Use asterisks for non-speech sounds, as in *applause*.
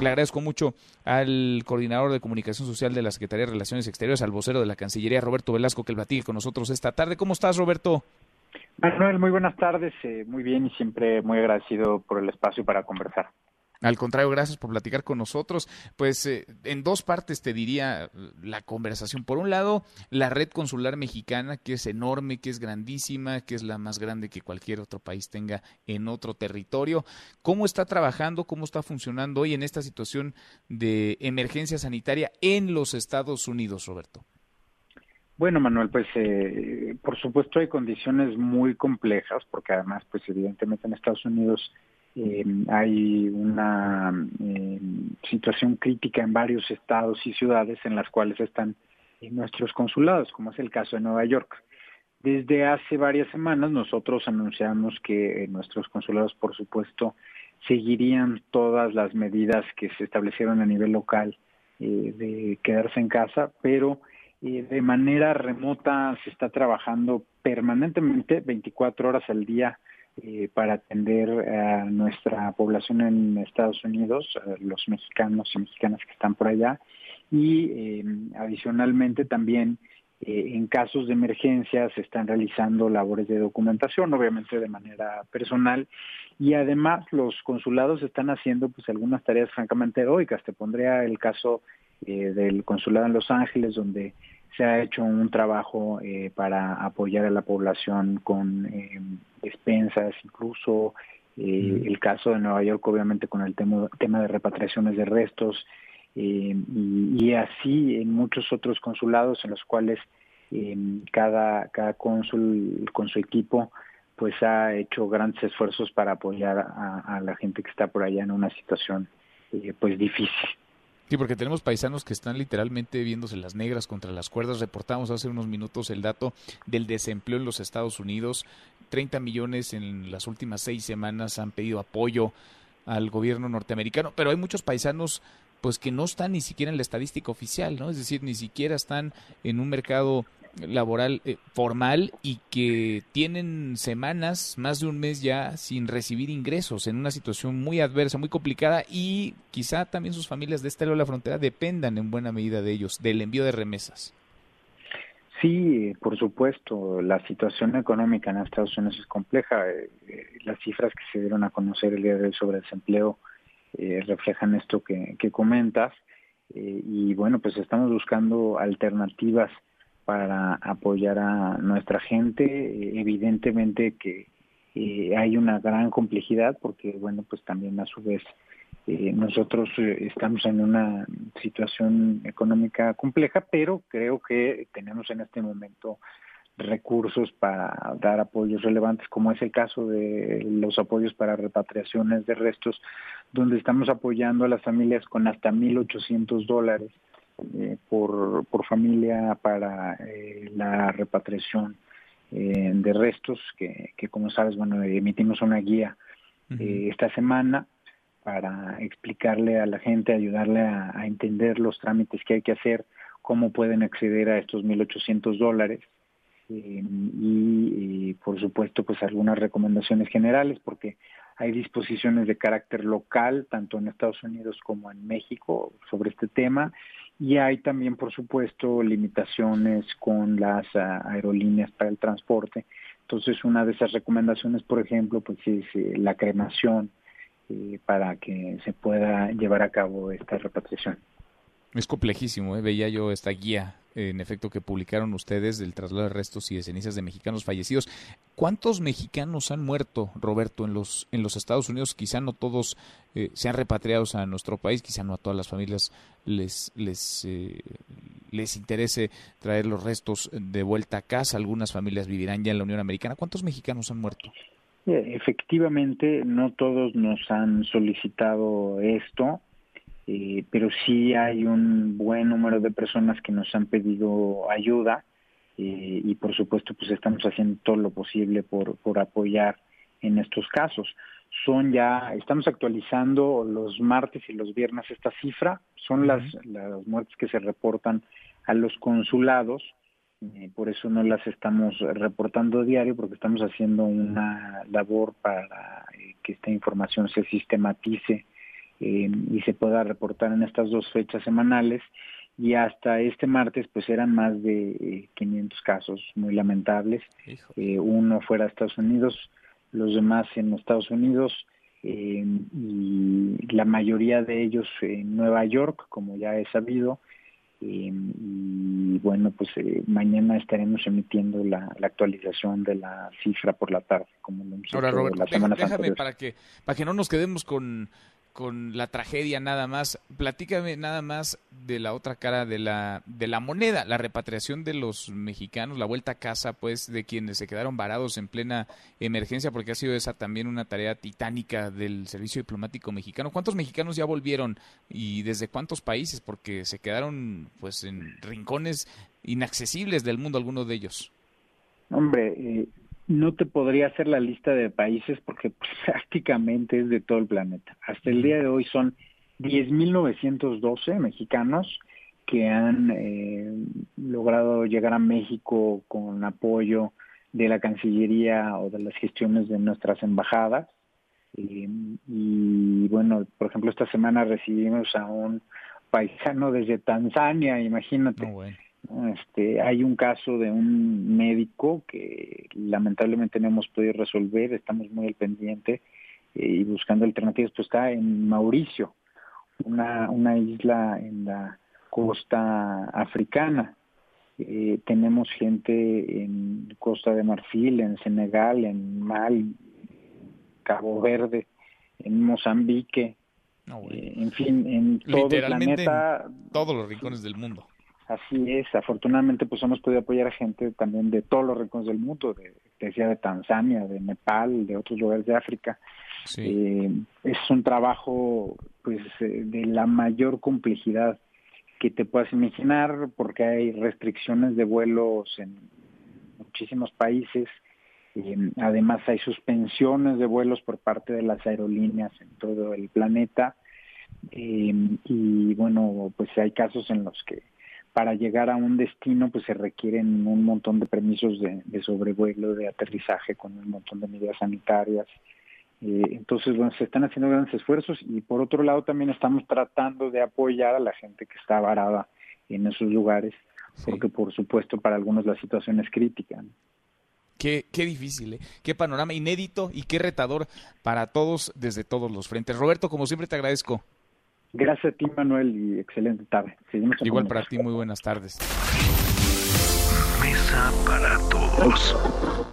Le agradezco mucho al coordinador de comunicación social de la Secretaría de Relaciones Exteriores, al vocero de la Cancillería, Roberto Velasco, que platique con nosotros esta tarde. ¿Cómo estás, Roberto? Manuel, muy buenas tardes, eh, muy bien y siempre muy agradecido por el espacio para conversar. Al contrario, gracias por platicar con nosotros. Pues eh, en dos partes te diría la conversación. Por un lado, la red consular mexicana, que es enorme, que es grandísima, que es la más grande que cualquier otro país tenga en otro territorio. ¿Cómo está trabajando, cómo está funcionando hoy en esta situación de emergencia sanitaria en los Estados Unidos, Roberto? Bueno, Manuel, pues eh, por supuesto hay condiciones muy complejas, porque además, pues evidentemente en Estados Unidos eh, hay una eh, situación crítica en varios estados y ciudades en las cuales están nuestros consulados, como es el caso de Nueva York. Desde hace varias semanas nosotros anunciamos que nuestros consulados, por supuesto, seguirían todas las medidas que se establecieron a nivel local eh, de quedarse en casa, pero de manera remota se está trabajando permanentemente 24 horas al día eh, para atender a nuestra población en Estados Unidos, los mexicanos y mexicanas que están por allá, y eh, adicionalmente también eh, en casos de emergencia se están realizando labores de documentación, obviamente de manera personal, y además los consulados están haciendo pues algunas tareas francamente heroicas. Te pondría el caso del consulado en Los Ángeles, donde se ha hecho un trabajo eh, para apoyar a la población con eh, despensas, incluso eh, el caso de Nueva York, obviamente con el tema, tema de repatriaciones de restos, y, y, así en muchos otros consulados en los cuales cada, cada cónsul con su equipo pues ha hecho grandes esfuerzos para apoyar a, a la gente que está por allá en una situación pues difícil. Sí, porque tenemos paisanos que están literalmente viéndose las negras contra las cuerdas. Reportamos hace unos minutos el dato del desempleo en los Estados Unidos. 30 millones en las últimas seis semanas han pedido apoyo al gobierno norteamericano, pero hay muchos paisanos pues que no están ni siquiera en la estadística oficial, ¿no? Es decir, ni siquiera están en un mercado laboral eh, formal y que tienen semanas, más de un mes ya sin recibir ingresos en una situación muy adversa, muy complicada y quizá también sus familias de este lado de la frontera dependan en buena medida de ellos, del envío de remesas. Sí, por supuesto, la situación económica en Estados Unidos es compleja. Eh, eh, las cifras que se dieron a conocer el día de hoy sobre el desempleo reflejan esto que, que comentas. y bueno, pues estamos buscando alternativas para apoyar a nuestra gente. Evidentemente que eh, hay una gran complejidad porque, bueno, pues también a su vez eh, nosotros eh, estamos en una situación económica compleja, pero creo que tenemos en este momento recursos para dar apoyos relevantes, como es el caso de los apoyos para repatriaciones de restos, donde estamos apoyando a las familias con hasta 1.800 dólares eh, por, por familia para eh, la repatriación eh, de restos, que, que, como sabes, bueno, emitimos una guía esta semana para explicarle a la gente, ayudarle a, entender los trámites que hay que hacer, cómo pueden acceder a estos 1.800 dólares y, y, por supuesto pues algunas recomendaciones generales porque hay disposiciones de carácter local tanto en Estados Unidos como en México sobre este tema y hay también, por supuesto, limitaciones con las ah, aerolíneas para el transporte. Entonces, una de esas recomendaciones, por ejemplo, pues es eh, la cremación eh, para que se pueda llevar a cabo esta repatriación. Es complejísimo, ¿eh? veía yo esta guía, en efecto, que publicaron ustedes del traslado de restos y de cenizas de mexicanos fallecidos. ¿Cuántos mexicanos han muerto, Roberto, en los, en los Estados Unidos? Quizá no todos eh, sean repatriados a nuestro país, quizá no a todas las familias les, les, eh, les interese traer los restos de vuelta a casa. Algunas familias vivirán ya en la Unión Americana. ¿Cuántos mexicanos han muerto? Eh, efectivamente, no todos nos han solicitado esto eh, pero sí hay un buen número de personas que nos han pedido ayuda eh, y por supuesto pues estamos haciendo todo lo posible por, por apoyar en estos casos. Son ya, estamos actualizando los martes y los viernes esta cifra, son las, las muertes que se reportan a los consulados, eh, por eso no las estamos reportando diario, porque estamos haciendo una labor para que esta información se sistematice y se pueda reportar en estas dos fechas semanales y hasta este martes pues eran más de 500 casos muy lamentables, uno fuera de Estados Unidos, los demás en Estados Unidos y la mayoría de ellos en Nueva York, como ya he sabido, y bueno, pues eh, mañana estaremos emitiendo la, actualización de la cifra por la tarde, como lo hemos Ahora, Roberto, déjame para que, para que no nos quedemos con con la tragedia nada más. Platícame nada más de la otra cara de la, de la moneda, la repatriación de los mexicanos, la vuelta a casa, pues, de quienes se quedaron varados en plena emergencia, porque ha sido esa también una tarea titánica del Servicio Diplomático Mexicano. ¿Cuántos mexicanos ya volvieron y desde cuántos países? Porque se quedaron, pues, en rincones inaccesibles del mundo, algunos de ellos. Hombre, eh, no te podría hacer la lista de países porque *laughs* prácticamente es de todo el planeta. Hasta el día de hoy son 10.912 mexicanos que han eh, logrado llegar a México con apoyo de la Cancillería o de las gestiones de nuestras embajadas. y bueno, por ejemplo, esta semana recibimos a un paisano desde Tanzania, imagínate. Este, hay un caso de un médico que lamentablemente no hemos podido resolver, estamos muy al pendiente eh, y buscando alternativas, pues está en Mauricio, una, una isla en la costa africana. Eh, tenemos gente en Costa de Marfil, en Senegal, en Mali, Cabo Verde, en Mozambique, eh, en fin, en todo el planeta. todos los rincones del mundo. Así es, afortunadamente pues hemos podido apoyar a gente también de todos los rincones del mundo, de, decía de Tanzania, de Nepal, de otros lugares de África. Eh, es un trabajo pues eh, de la mayor complejidad que te puedas imaginar porque hay restricciones de vuelos en muchísimos países, eh, además hay suspensiones de vuelos por parte de las aerolíneas en todo el planeta. Y bueno pues hay casos en los que para llegar a un destino pues se requieren un montón de permisos de, sobrevuelo, de aterrizaje con un montón de medidas sanitarias. Eh, entonces, bueno, se están haciendo grandes esfuerzos y por otro lado también estamos tratando de apoyar a la gente que está varada en esos lugares, porque por supuesto para algunos la situación es crítica. Qué, qué, difícil, ¿eh? qué panorama inédito y qué retador para todos desde todos los frentes. Roberto, como siempre te agradezco. Gracias a ti, Manuel, y excelente tarde. Igual para ti, muy buenas tardes. Mesa para todos.